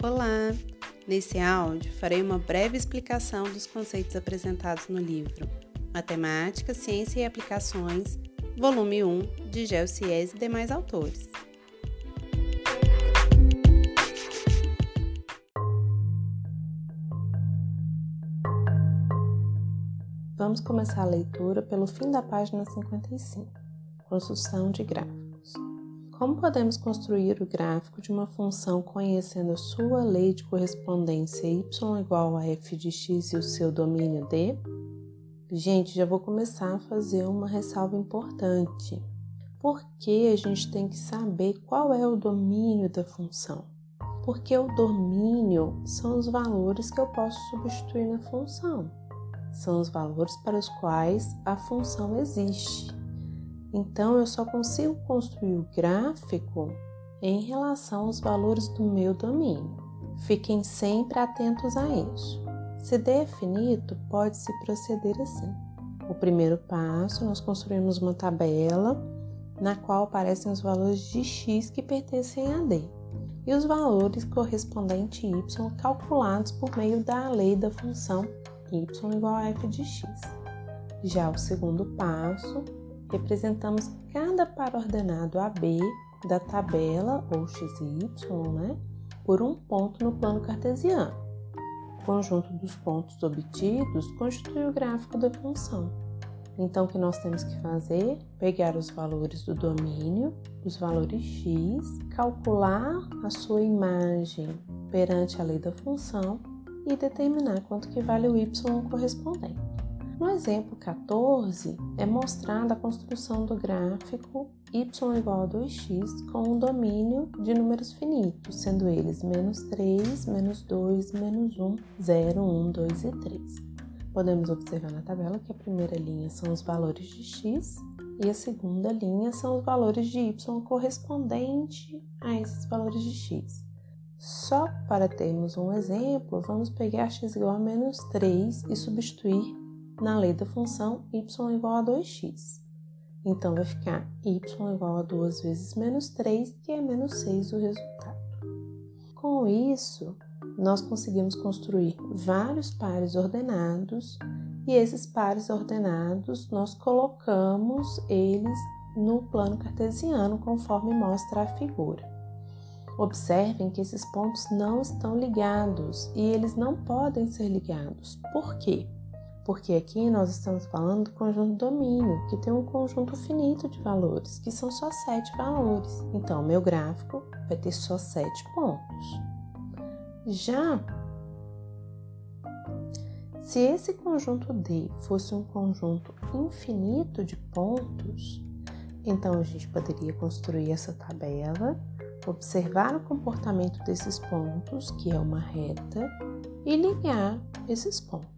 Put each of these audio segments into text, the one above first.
Olá! Nesse áudio farei uma breve explicação dos conceitos apresentados no livro Matemática, Ciência e Aplicações, volume 1, de Gelsies e demais autores. Vamos começar a leitura pelo fim da página 55, construção de gráficos. Como podemos construir o gráfico de uma função conhecendo sua lei de correspondência y igual a f de x e o seu domínio d? Gente, já vou começar a fazer uma ressalva importante. Porque a gente tem que saber qual é o domínio da função. Porque o domínio são os valores que eu posso substituir na função são os valores para os quais a função existe. Então, eu só consigo construir o gráfico em relação aos valores do meu domínio. Fiquem sempre atentos a isso. Se definido, pode-se proceder assim. O primeiro passo, nós construímos uma tabela na qual aparecem os valores de x que pertencem a d e os valores correspondentes a y calculados por meio da lei da função y igual a f de x. Já o segundo passo, representamos cada par ordenado AB da tabela, ou xy, né, por um ponto no plano cartesiano. O conjunto dos pontos obtidos constitui o gráfico da função. Então, o que nós temos que fazer? Pegar os valores do domínio, os valores x, calcular a sua imagem perante a lei da função e determinar quanto que vale o y correspondente. No exemplo 14, é mostrada a construção do gráfico y igual a 2x com um domínio de números finitos, sendo eles menos 3, menos 2, menos 1, 0, 1, 2 e 3. Podemos observar na tabela que a primeira linha são os valores de x e a segunda linha são os valores de y correspondente a esses valores de x. Só para termos um exemplo, vamos pegar x igual a menos 3 e substituir na lei da função y igual a 2x. Então, vai ficar y igual a 2 vezes menos 3, que é menos 6 o resultado. Com isso, nós conseguimos construir vários pares ordenados e esses pares ordenados nós colocamos eles no plano cartesiano conforme mostra a figura. Observem que esses pontos não estão ligados e eles não podem ser ligados. Por quê? Porque aqui nós estamos falando do conjunto domínio, que tem um conjunto finito de valores, que são só sete valores. Então, meu gráfico vai ter só sete pontos. Já se esse conjunto D fosse um conjunto infinito de pontos, então a gente poderia construir essa tabela observar o comportamento desses pontos, que é uma reta, e ligar esses pontos.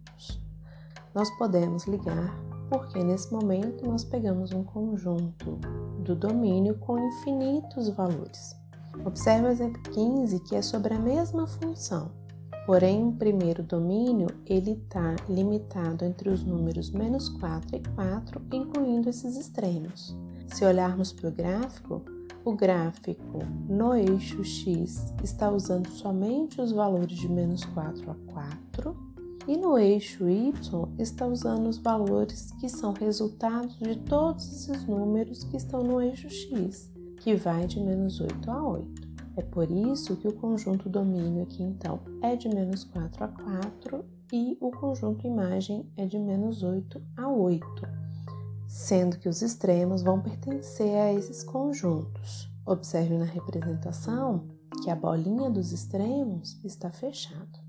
Nós podemos ligar porque nesse momento nós pegamos um conjunto do domínio com infinitos valores. Observe o exemplo 15, que é sobre a mesma função. Porém, o primeiro domínio ele está limitado entre os números menos 4 e 4, incluindo esses extremos. Se olharmos para o gráfico, o gráfico no eixo X está usando somente os valores de menos 4 a 4 e no eixo Y está usando os valores que são resultados de todos esses números que estão no eixo X, que vai de menos 8 a 8. É por isso que o conjunto domínio aqui então é de menos 4 a 4 e o conjunto imagem é de menos 8 a 8 sendo que os extremos vão pertencer a esses conjuntos. Observe na representação que a bolinha dos extremos está fechada.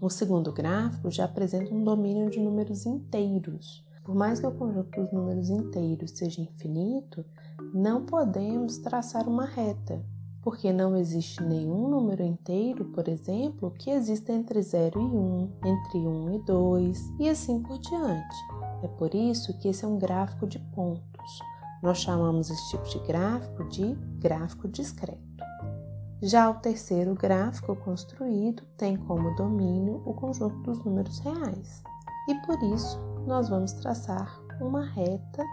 O segundo gráfico já apresenta um domínio de números inteiros. Por mais que o conjunto dos números inteiros seja infinito, não podemos traçar uma reta, porque não existe nenhum número inteiro, por exemplo, que exista entre 0 e 1, entre 1 e 2 e assim por diante. É por isso que esse é um gráfico de pontos. Nós chamamos esse tipo de gráfico de gráfico discreto. Já o terceiro gráfico construído tem como domínio o conjunto dos números reais. E por isso nós vamos traçar uma reta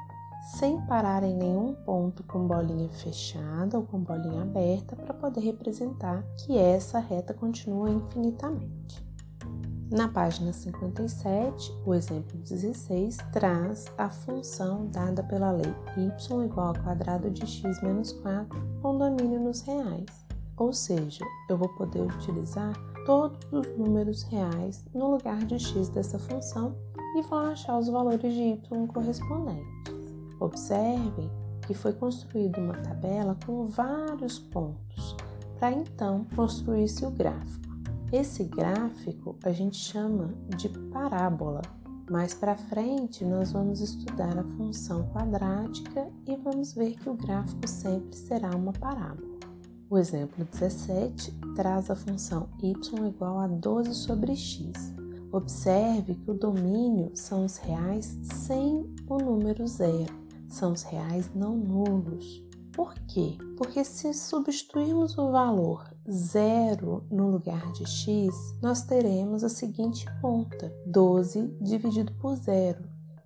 sem parar em nenhum ponto com bolinha fechada ou com bolinha aberta para poder representar que essa reta continua infinitamente. Na página 57, o exemplo 16 traz a função dada pela lei y igual ao quadrado de x menos 4 com domínio nos reais. Ou seja, eu vou poder utilizar todos os números reais no lugar de x dessa função e vou achar os valores de y correspondentes. Observem que foi construída uma tabela com vários pontos para então construir-se o gráfico. Esse gráfico a gente chama de parábola. Mais para frente, nós vamos estudar a função quadrática e vamos ver que o gráfico sempre será uma parábola. O exemplo 17 traz a função y igual a 12 sobre x. Observe que o domínio são os reais sem o número zero, são os reais não nulos. Por quê? Porque se substituirmos o valor zero no lugar de x, nós teremos a seguinte conta: 12 dividido por zero.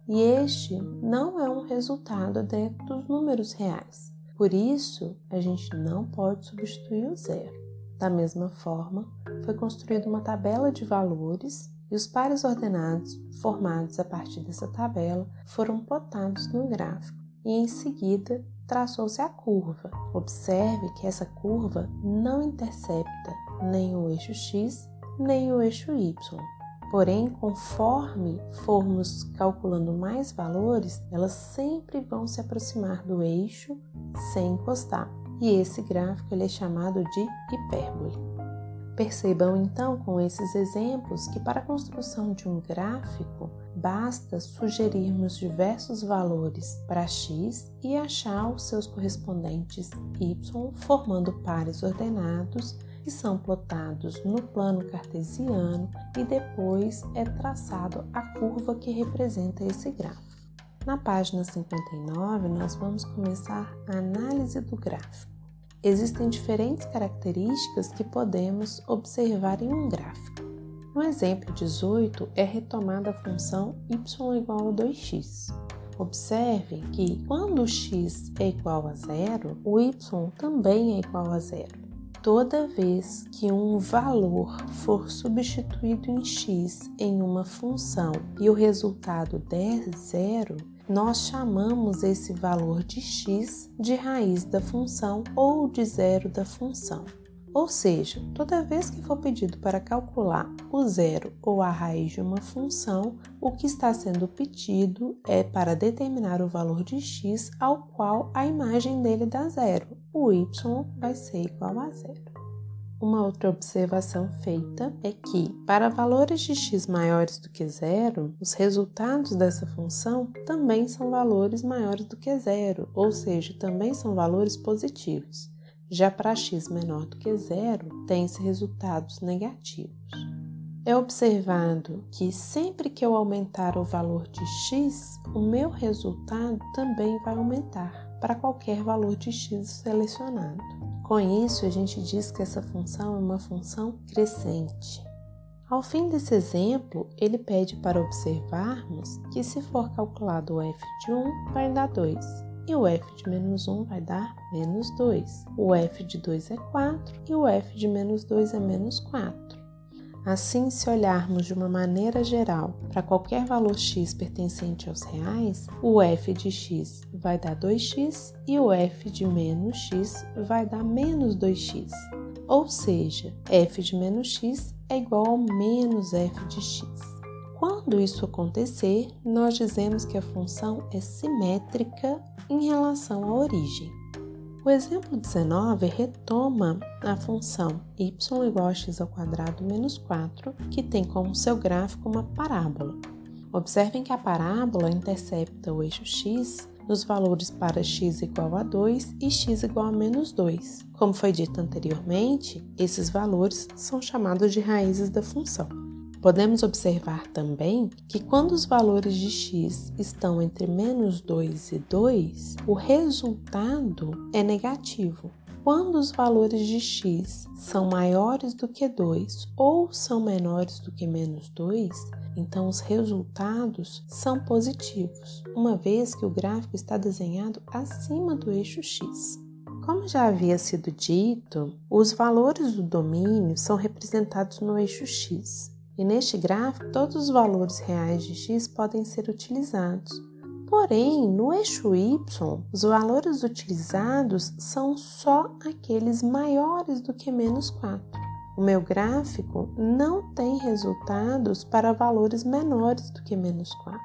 E este não é um resultado dentro dos números reais. Por isso, a gente não pode substituir o zero. Da mesma forma, foi construída uma tabela de valores e os pares ordenados formados a partir dessa tabela foram plotados no gráfico e em seguida traçou-se a curva. Observe que essa curva não intercepta nem o eixo x nem o eixo y. Porém, conforme formos calculando mais valores, elas sempre vão se aproximar do eixo sem encostar. E esse gráfico ele é chamado de hipérbole. Percebam então com esses exemplos que para a construção de um gráfico basta sugerirmos diversos valores para x e achar os seus correspondentes y formando pares ordenados que são plotados no plano cartesiano e depois é traçado a curva que representa esse gráfico. Na página 59, nós vamos começar a análise do gráfico. Existem diferentes características que podemos observar em um gráfico. No exemplo 18 é retomada a função y igual a 2x. Observe que quando x é igual a zero, o y também é igual a zero. Toda vez que um valor for substituído em x em uma função e o resultado der zero, nós chamamos esse valor de x de raiz da função ou de zero da função. Ou seja, toda vez que for pedido para calcular o zero ou a raiz de uma função, o que está sendo pedido é para determinar o valor de x ao qual a imagem dele dá zero. O y vai ser igual a zero. Uma outra observação feita é que, para valores de x maiores do que zero, os resultados dessa função também são valores maiores do que zero, ou seja, também são valores positivos. Já para x menor do que zero, tem-se resultados negativos. É observado que sempre que eu aumentar o valor de x, o meu resultado também vai aumentar para qualquer valor de x selecionado. Com isso, a gente diz que essa função é uma função crescente. Ao fim desse exemplo, ele pede para observarmos que se for calculado o f de 1, vai dar 2, e o f de menos 1 vai dar menos 2. O f de 2 é 4 e o f de menos 2 é menos 4. Assim, se olharmos de uma maneira geral para qualquer valor x pertencente aos reais, o f de x vai dar 2x e o f de menos x vai dar menos 2x. Ou seja, f de menos x é igual ao menos f de x. Quando isso acontecer, nós dizemos que a função é simétrica em relação à origem. O exemplo 19 retoma a função y igual a x ao quadrado menos 4, que tem como seu gráfico uma parábola. Observem que a parábola intercepta o eixo x nos valores para x igual a 2 e x igual a menos 2. Como foi dito anteriormente, esses valores são chamados de raízes da função. Podemos observar também que quando os valores de x estão entre menos 2 e 2, o resultado é negativo. Quando os valores de x são maiores do que 2 ou são menores do que menos 2, Então, os resultados são positivos, uma vez que o gráfico está desenhado acima do eixo x. Como já havia sido dito, os valores do domínio são representados no eixo x. E neste gráfico, todos os valores reais de x podem ser utilizados. Porém, no eixo y, os valores utilizados são só aqueles maiores do que menos 4. O meu gráfico não tem resultados para valores menores do que menos 4.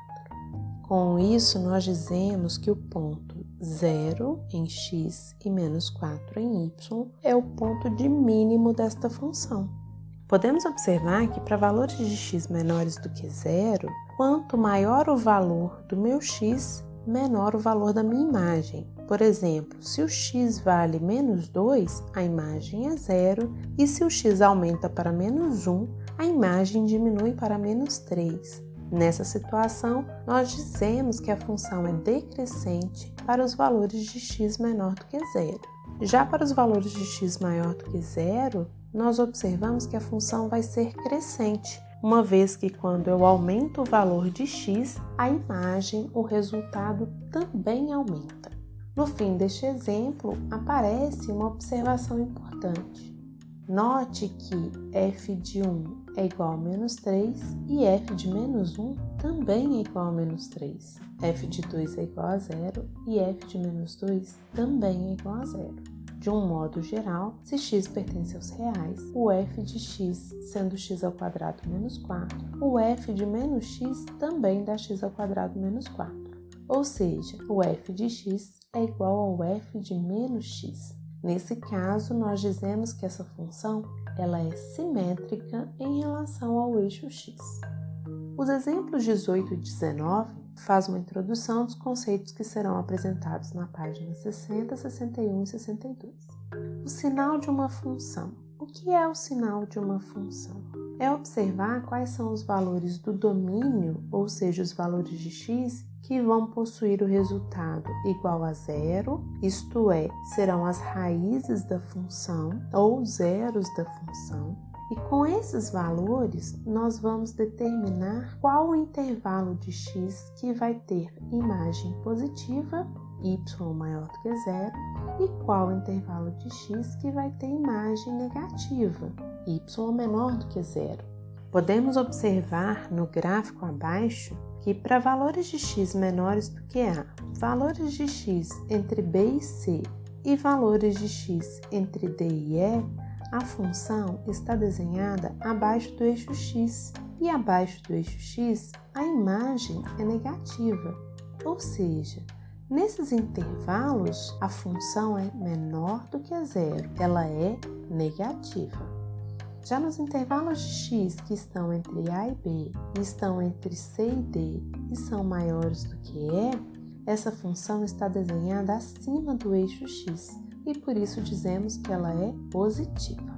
Com isso, nós dizemos que o ponto 0 em x e menos 4 em y é o ponto de mínimo desta função. Podemos observar que para valores de x menores do que zero, quanto maior o valor do meu x, menor o valor da minha imagem. Por exemplo, se o x vale menos 2, a imagem é zero, e se o x aumenta para menos 1, a imagem diminui para menos 3. Nessa situação, nós dizemos que a função é decrescente para os valores de x menor do que zero. Já para os valores de x maior do que zero, nós observamos que a função vai ser crescente, uma vez que quando eu aumento o valor de x, a imagem, o resultado também aumenta. No fim deste exemplo, aparece uma observação importante. Note que f de 1 é igual a menos 3 e f de menos 1 também é igual a menos 3. f de 2 é igual a zero e f de menos 2 também é igual a zero. De um modo geral, se x pertence aos reais, o f de x sendo x ao quadrado menos 4, o f de menos x também dá x ao quadrado menos 4. Ou seja, o f de x é igual ao f de menos x. Nesse caso, nós dizemos que essa função ela é simétrica em relação ao eixo x. Os exemplos 18 e 19 fazem uma introdução dos conceitos que serão apresentados na página 60, 61 e 62. O sinal de uma função. O que é o sinal de uma função? É observar quais são os valores do domínio, ou seja, os valores de x, que vão possuir o resultado igual a zero, isto é, serão as raízes da função ou zeros da função. E com esses valores, nós vamos determinar qual o intervalo de x que vai ter imagem positiva, y maior do que zero, e qual o intervalo de x que vai ter imagem negativa, y menor do que zero. Podemos observar no gráfico abaixo que para valores de x menores do que a, valores de x entre b e c e valores de x entre d e e, a função está desenhada abaixo do eixo x e abaixo do eixo x a imagem é negativa, ou seja, nesses intervalos a função é menor do que zero, ela é negativa. Já nos intervalos de x que estão entre A e B estão entre C e D e são maiores do que E, essa função está desenhada acima do eixo x e por isso dizemos que ela é positiva.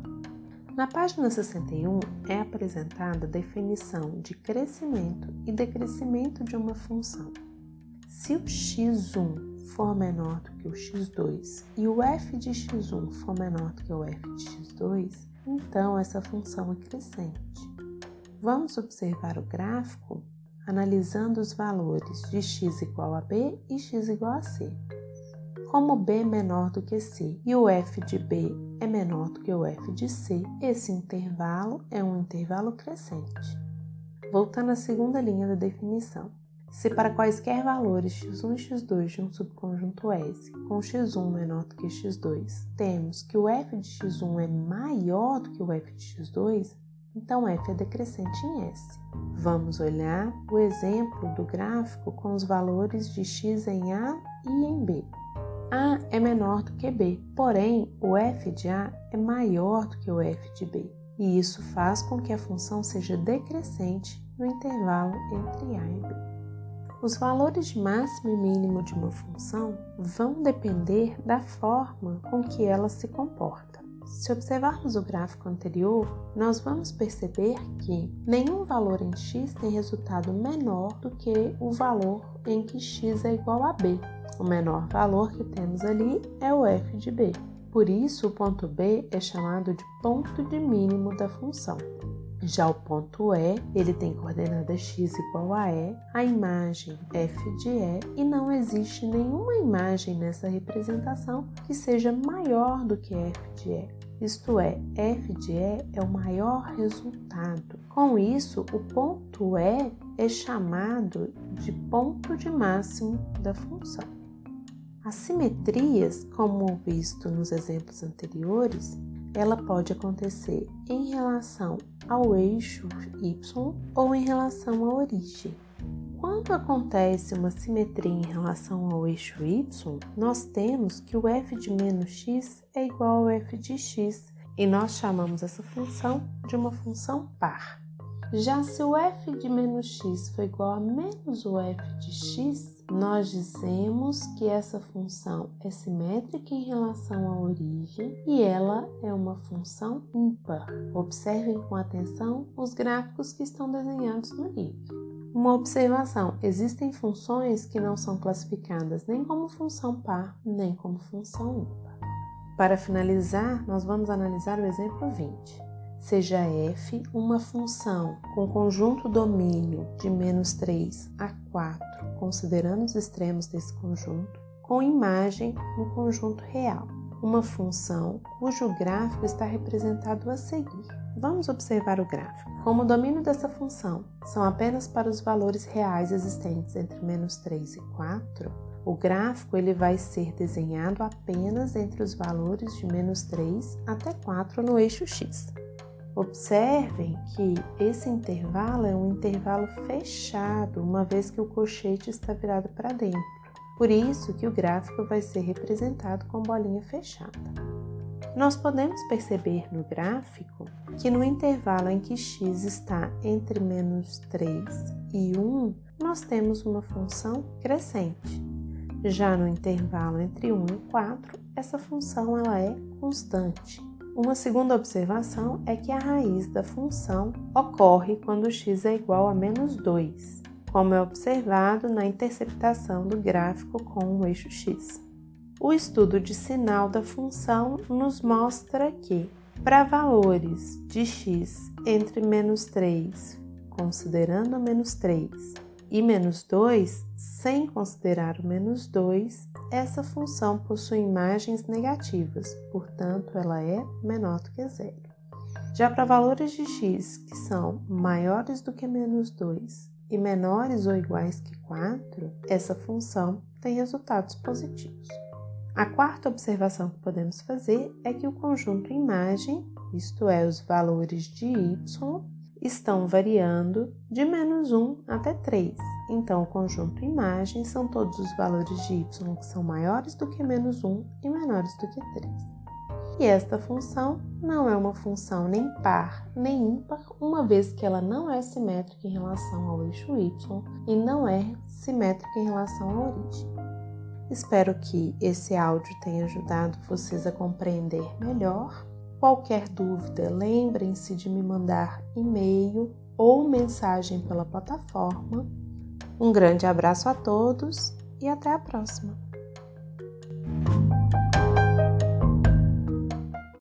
Na página 61 é apresentada a definição de crescimento e decrescimento de uma função. Se o x1 for menor do que o x2 e o f de x1 for menor do que o f de x2, então essa função é crescente. Vamos observar o gráfico analisando os valores de x igual a b e x igual a c. Como b é menor do que c e o f de b é menor do que o f de c, esse intervalo é um intervalo crescente. Voltando à segunda linha da definição. Se para quaisquer valores x1 e x2 de um subconjunto S com x1 menor do que x2, temos que o f de x1 é maior do que o f de x2, então f é decrescente em S. Vamos olhar o exemplo do gráfico com os valores de x em A e em B. A é menor do que B, porém o f de A é maior do que o f de B, e isso faz com que a função seja decrescente no intervalo entre A e B. Os valores máximo e mínimo de uma função vão depender da forma com que ela se comporta. Se observarmos o gráfico anterior, nós vamos perceber que nenhum valor em x tem resultado menor do que o valor em que x é igual a b. O menor valor que temos ali é o f de b. Por isso, o ponto b é chamado de ponto de mínimo da função. Já o ponto E, ele tem coordenada x igual a E, a imagem f de E, e não existe nenhuma imagem nessa representação que seja maior do que f de E. Isto é, f de E é o maior resultado. Com isso, o ponto E é chamado de ponto de máximo da função. As simetrias, como visto nos exemplos anteriores, ela pode acontecer em relação ao eixo y ou em relação à origem. Quando acontece uma simetria em relação ao eixo y, nós temos que o f de menos x é igual ao f de x e nós chamamos essa função de uma função par. Já se o f de menos x for igual a menos o f de x, nós dizemos que essa função é simétrica em relação à origem e ela é uma função ímpar. Observem com atenção os gráficos que estão desenhados no livro. Uma observação: existem funções que não são classificadas nem como função par, nem como função ímpar. Para finalizar, nós vamos analisar o exemplo 20 seja f uma função com conjunto domínio de menos 3 a 4, considerando os extremos desse conjunto, com imagem no conjunto real, uma função cujo gráfico está representado a seguir. Vamos observar o gráfico. Como o domínio dessa função são apenas para os valores reais existentes entre menos 3 e 4, o gráfico ele vai ser desenhado apenas entre os valores de menos 3 até 4 no eixo x. Observem que esse intervalo é um intervalo fechado, uma vez que o colchete está virado para dentro. Por isso que o gráfico vai ser representado com bolinha fechada. Nós podemos perceber no gráfico que no intervalo em que x está entre menos 3 e 1, nós temos uma função crescente. Já no intervalo entre 1 e 4, essa função ela é constante. Uma segunda observação é que a raiz da função ocorre quando x é igual a menos 2, como é observado na interceptação do gráfico com o eixo x. O estudo de sinal da função nos mostra que, para valores de x entre menos 3, considerando menos 3, e menos 2, sem considerar o menos 2, essa função possui imagens negativas, portanto, ela é menor do que zero. Já para valores de x que são maiores do que menos 2 e menores ou iguais que 4, essa função tem resultados positivos. A quarta observação que podemos fazer é que o conjunto imagem, isto é, os valores de y, estão variando de menos 1 até 3. Então, o conjunto imagem são todos os valores de y que são maiores do que menos 1 e menores do que 3. E esta função não é uma função nem par nem ímpar, uma vez que ela não é simétrica em relação ao eixo y e não é simétrica em relação à origem. Espero que esse áudio tenha ajudado vocês a compreender melhor Qualquer dúvida, lembrem-se de me mandar e-mail ou mensagem pela plataforma. Um grande abraço a todos e até a próxima!